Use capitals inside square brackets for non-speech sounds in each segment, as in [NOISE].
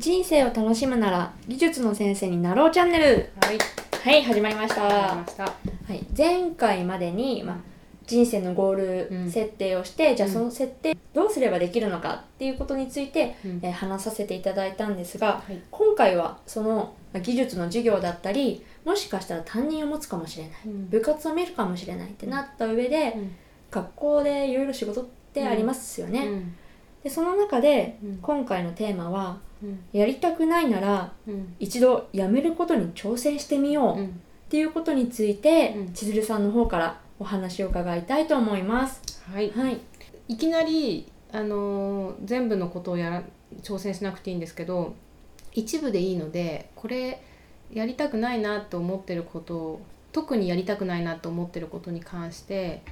人生を楽しむなら技術の先生になろうチャンネル。はい。はい始まりました。はました。い、前回までに、まあ、人生のゴールうん設定をして、じゃあうん。その設定どうすればできるのかっていうことについて、うん。えー話させていただいたんですが、はい。今回はそのまあ技術の授業だったりもしかしたら担任を持つかもしれないうん。部活を見るかもしれないってなった上で、うん。学校でいろいろ仕事ってありますよね、うん。でその中でうん。今回のテーマはうんやりたくないならうん。一度やめることに挑戦してみようっうん。ていうことについて、うん。千鶴さんの方からお話を伺いたいと思います。はい。はい。いきなりあのー全部のことをやら挑戦しなくていいんですけど一部でいいのでこれやりたくないなと思ってることを特にやりたくないなと思ってることに関して、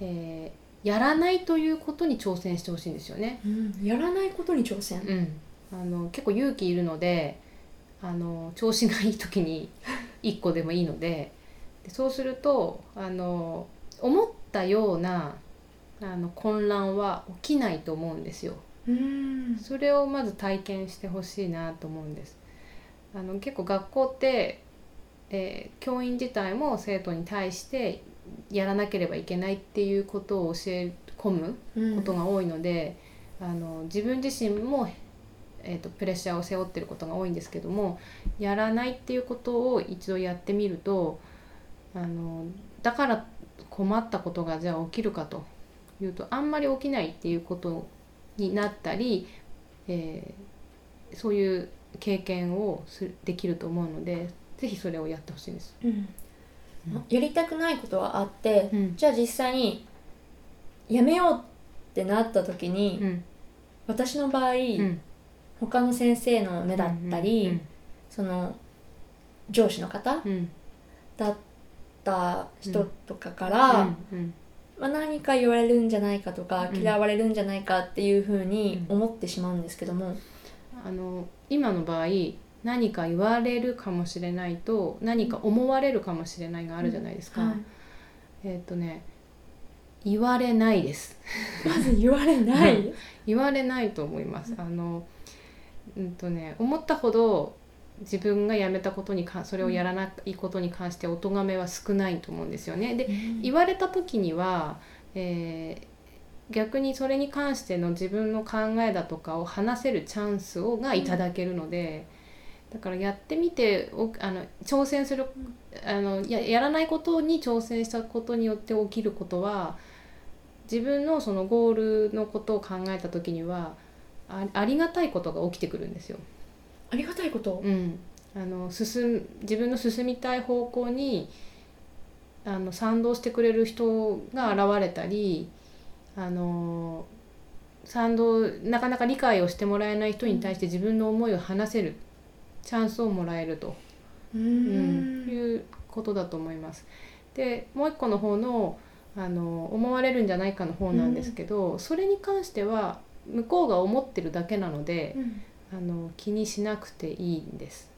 えーやらないということに挑戦してほしいんですよね。やらないことに挑戦、うん、あの結構勇気いるのであの調子がいい時に [LAUGHS] 1個でもいいのででそうするとあの思ったようなあの混乱は起きないと思うんですよ。うんそれをまず体験してほしいなと思うんです。あの結構学校って、えー教員自体も生徒に対してやらなければいけないっていうことを教え込むことが多いので、あの自分自身も、えー、とプレッシャーを背負ってることが多いんですけどもやらないっていうことを一度やってみるとあのだから困ったことがじゃあ起きるかというとあんまり起きないっていうことになったり、えーそういう経験をすできると思うのでぜひそれをやってほしいです。うん。うん。やりたくないことはあって、うん。じゃあ実際にやめようってなった時に、うん。私の場合、うん他の先生の目だったり、その上司の方うん。うんだった人とかから、うんまあ、何か言われるんじゃないかとか、うん。嫌われるんじゃないかっていうふうに思ってしまうんですけども、あの今の場合何か言われるかもしれないと何か思われるかもしれないがあるじゃないですか、はい。えっ、とね言われないです。まず言われない、う [LAUGHS] 言われないと思います。あのうんとね思ったほど自分がやめたことにかそれをやらないことに関してお咎めは少ないと思うんですよね。で言われた時には、えー逆にそれに関しての自分の考えだとかを話せるチャンスをがいただけるので、だからやってみておあの挑戦するあのややらないことに挑戦したことによって起きることは自分のそのゴールのことを考えた時にはあありがたいことが起きてくるんですよ。ありがたいこと、うん、あの進む自分の進みたい方向にあの賛同してくれる人が現れたりあの賛同なかなか理解をしてもらえない人に対して自分の思いを話せるチャンスをもらえると、ううん。ん。いうことだと思います。でもう一個の方のあの思われるんじゃないかの方なんですけど、それに関しては向こうが思ってるだけなので、うん。あの気にしなくていいんです。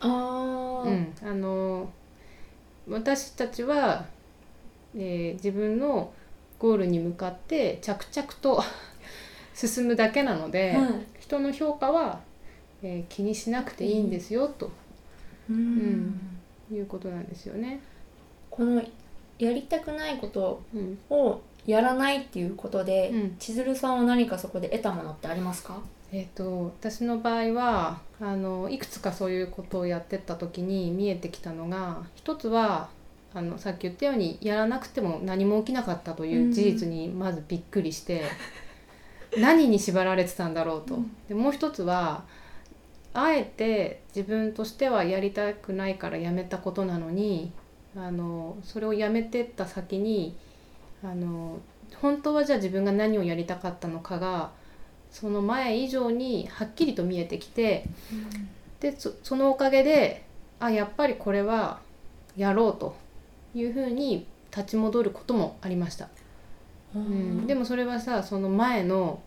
あー、うん、あの私たちは、えー自分のゴールに向かって着々と [LAUGHS] 進むだけなので、はい。人の評価は、えー気にしなくていいんですよ、と。うん。いうことなんですよね。このやりたくないことうん。をやらないっていうことで、うん。千鶴さんは何かそこで得たものってありますか？えー、と私の場合はあのいくつかそういうことをやってった時に見えてきたのが一つはあのさっき言ったようにやらなくても何も起きなかったという事実にまずびっくりして、[LAUGHS] 何に縛られてたんだろうと。うん。でもう一つはあえて自分としてはやりたくないからやめたことなのにあのそれをやめてった先にあの本当はじゃあ自分が何をやりたかったのかがその前以上にはっきりと見えてきてでそそのおかげであやっぱりこれはやろうというふうに立ち戻ることもありました。うん、でももそれはさその前の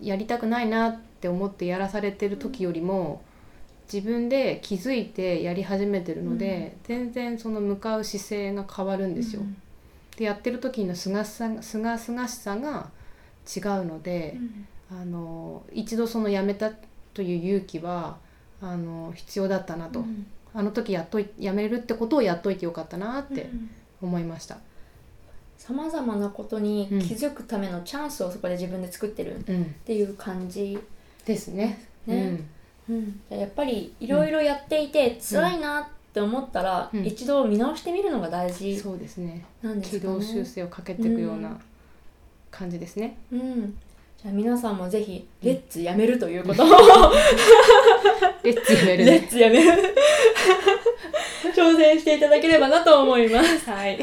やりたくないなって思ってやらされてる時よりも自分で気づいてやり始めてるので、全然その向かう姿勢が変わるんですよ。でやってる時のすがすがすがしさが違うので、あの一度そのやめたという勇気はあの必要だったなと、うん。あの時やっといやめるってことをやっといてよかったなってうん思いました。さまざまなことに気づくためのチャンスをそこで自分で作ってるっうん、ていう感じ、ですね。ね。うん、やっぱりいろいろやっていて辛いなって思ったら、うん一度見直してみるのが大うん、事そうですね。なんですかね。軌道修正をかけていくよううな感じですね。うん、じゃあ皆さんもぜひ「レッツやめる」ということを、レッツやめるレねッツやめる挑戦していただければなと思います。はい